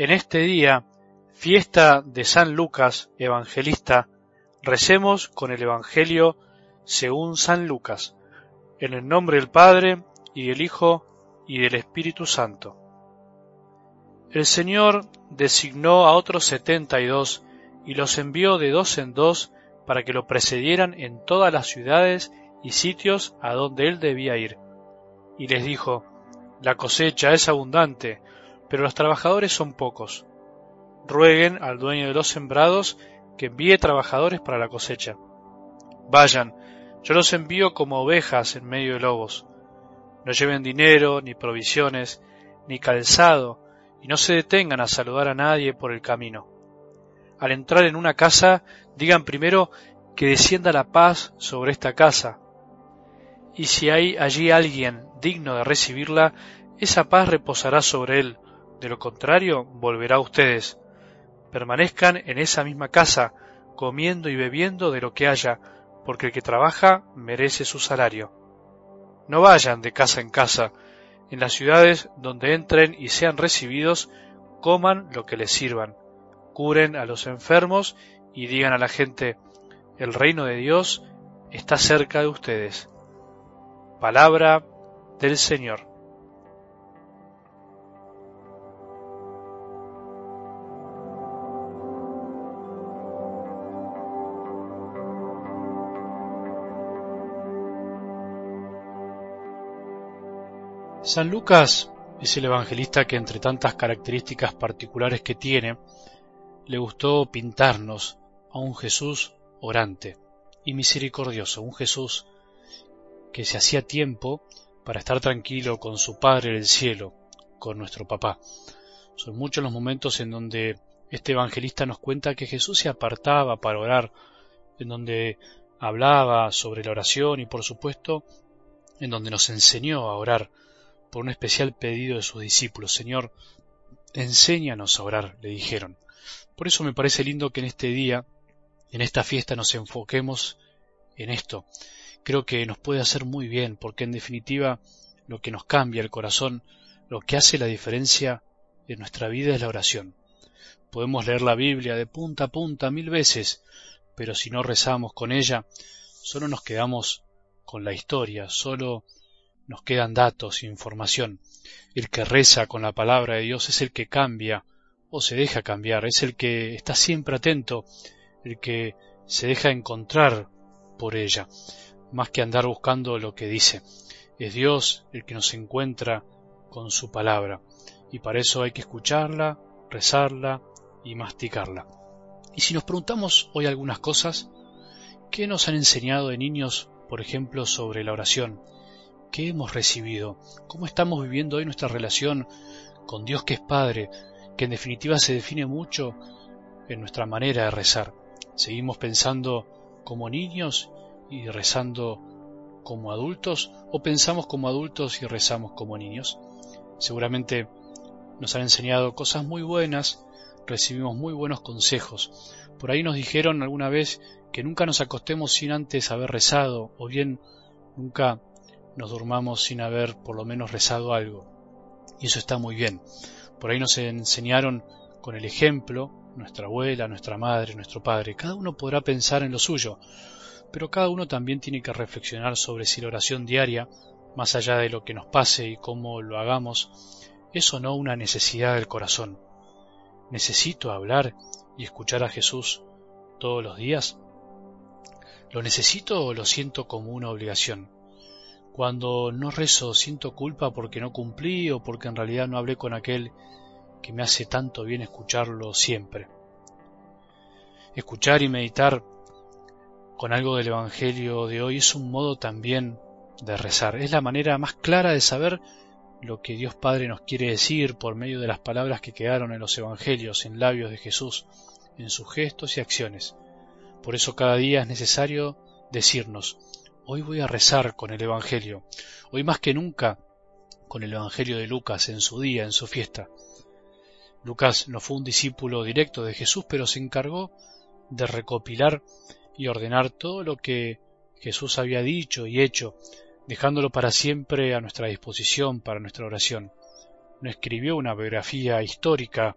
En este día, fiesta de San Lucas, evangelista, recemos con el Evangelio según San Lucas, en el nombre del Padre, y del Hijo, y del Espíritu Santo. El Señor designó a otros setenta y dos, y los envió de dos en dos para que lo precedieran en todas las ciudades y sitios a donde él debía ir. Y les dijo, La cosecha es abundante, pero los trabajadores son pocos. Rueguen al dueño de los sembrados que envíe trabajadores para la cosecha. Vayan, yo los envío como ovejas en medio de lobos. No lleven dinero, ni provisiones, ni calzado, y no se detengan a saludar a nadie por el camino. Al entrar en una casa, digan primero que descienda la paz sobre esta casa. Y si hay allí alguien digno de recibirla, esa paz reposará sobre él, de lo contrario volverá a ustedes. Permanezcan en esa misma casa, comiendo y bebiendo de lo que haya, porque el que trabaja merece su salario. No vayan de casa en casa, en las ciudades donde entren y sean recibidos, coman lo que les sirvan, curen a los enfermos y digan a la gente, el reino de Dios está cerca de ustedes. Palabra del Señor. San Lucas es el evangelista que entre tantas características particulares que tiene, le gustó pintarnos a un Jesús orante y misericordioso, un Jesús que se hacía tiempo para estar tranquilo con su Padre del cielo, con nuestro papá. Son muchos los momentos en donde este evangelista nos cuenta que Jesús se apartaba para orar, en donde hablaba sobre la oración y por supuesto en donde nos enseñó a orar por un especial pedido de sus discípulos. Señor, enséñanos a orar, le dijeron. Por eso me parece lindo que en este día, en esta fiesta, nos enfoquemos en esto. Creo que nos puede hacer muy bien, porque en definitiva lo que nos cambia el corazón, lo que hace la diferencia en nuestra vida es la oración. Podemos leer la Biblia de punta a punta mil veces, pero si no rezamos con ella, solo nos quedamos con la historia, solo nos quedan datos, información. El que reza con la palabra de Dios es el que cambia o se deja cambiar, es el que está siempre atento, el que se deja encontrar por ella, más que andar buscando lo que dice. Es Dios el que nos encuentra con su palabra, y para eso hay que escucharla, rezarla y masticarla. Y si nos preguntamos hoy algunas cosas, ¿qué nos han enseñado de niños, por ejemplo, sobre la oración? ¿Qué hemos recibido? ¿Cómo estamos viviendo hoy nuestra relación con Dios que es Padre, que en definitiva se define mucho en nuestra manera de rezar? ¿Seguimos pensando como niños y rezando como adultos o pensamos como adultos y rezamos como niños? Seguramente nos han enseñado cosas muy buenas, recibimos muy buenos consejos. Por ahí nos dijeron alguna vez que nunca nos acostemos sin antes haber rezado o bien nunca nos durmamos sin haber por lo menos rezado algo. Y eso está muy bien. Por ahí nos enseñaron con el ejemplo, nuestra abuela, nuestra madre, nuestro padre. Cada uno podrá pensar en lo suyo, pero cada uno también tiene que reflexionar sobre si la oración diaria, más allá de lo que nos pase y cómo lo hagamos, es o no una necesidad del corazón. ¿Necesito hablar y escuchar a Jesús todos los días? ¿Lo necesito o lo siento como una obligación? Cuando no rezo siento culpa porque no cumplí o porque en realidad no hablé con aquel que me hace tanto bien escucharlo siempre. Escuchar y meditar con algo del Evangelio de hoy es un modo también de rezar. Es la manera más clara de saber lo que Dios Padre nos quiere decir por medio de las palabras que quedaron en los Evangelios, en labios de Jesús, en sus gestos y acciones. Por eso cada día es necesario decirnos, Hoy voy a rezar con el Evangelio, hoy más que nunca con el Evangelio de Lucas en su día, en su fiesta. Lucas no fue un discípulo directo de Jesús, pero se encargó de recopilar y ordenar todo lo que Jesús había dicho y hecho, dejándolo para siempre a nuestra disposición para nuestra oración. No escribió una biografía histórica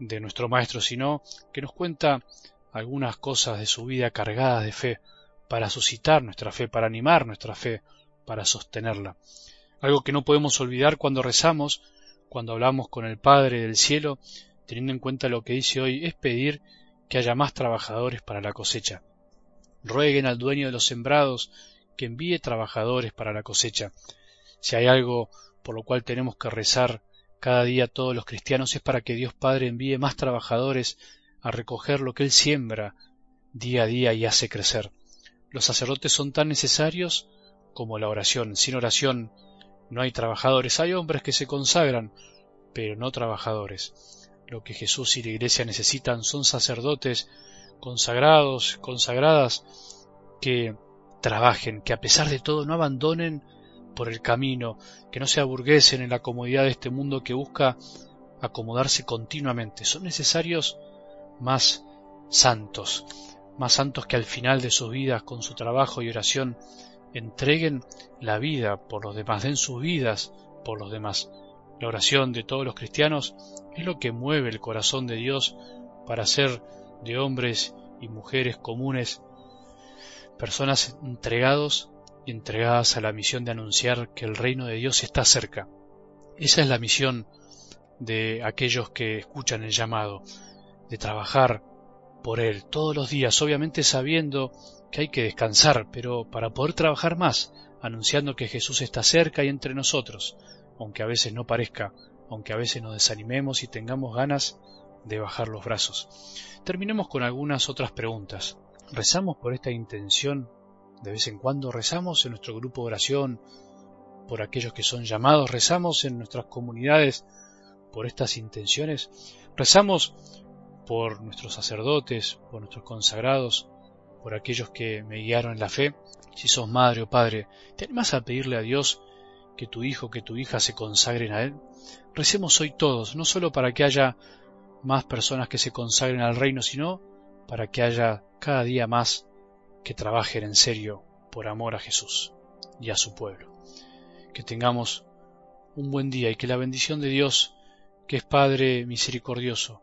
de nuestro Maestro, sino que nos cuenta algunas cosas de su vida cargadas de fe, para suscitar nuestra fe, para animar nuestra fe, para sostenerla. Algo que no podemos olvidar cuando rezamos, cuando hablamos con el Padre del cielo, teniendo en cuenta lo que dice hoy, es pedir que haya más trabajadores para la cosecha. Rueguen al dueño de los sembrados que envíe trabajadores para la cosecha. Si hay algo por lo cual tenemos que rezar cada día todos los cristianos es para que Dios Padre envíe más trabajadores a recoger lo que Él siembra día a día y hace crecer. Los sacerdotes son tan necesarios como la oración. Sin oración no hay trabajadores. Hay hombres que se consagran, pero no trabajadores. Lo que Jesús y la Iglesia necesitan son sacerdotes consagrados, consagradas, que trabajen, que a pesar de todo no abandonen por el camino, que no se aburguesen en la comodidad de este mundo que busca acomodarse continuamente. Son necesarios más santos, más santos que al final de sus vidas, con su trabajo y oración, entreguen la vida por los demás, den sus vidas por los demás. La oración de todos los cristianos es lo que mueve el corazón de Dios para hacer de hombres y mujeres comunes personas entregados y entregadas a la misión de anunciar que el reino de Dios está cerca. Esa es la misión de aquellos que escuchan el llamado, de trabajar por Él todos los días, obviamente sabiendo que hay que descansar, pero para poder trabajar más, anunciando que Jesús está cerca y entre nosotros, aunque a veces no parezca, aunque a veces nos desanimemos y tengamos ganas de bajar los brazos. Terminemos con algunas otras preguntas. ¿Rezamos por esta intención? De vez en cuando rezamos en nuestro grupo de oración por aquellos que son llamados, rezamos en nuestras comunidades por estas intenciones, rezamos por nuestros sacerdotes, por nuestros consagrados, por aquellos que me guiaron en la fe. Si sos madre o padre, ¿te animas a pedirle a Dios que tu hijo, que tu hija se consagren a Él? Recemos hoy todos, no solo para que haya más personas que se consagren al reino, sino para que haya cada día más que trabajen en serio por amor a Jesús y a su pueblo. Que tengamos un buen día y que la bendición de Dios, que es Padre misericordioso,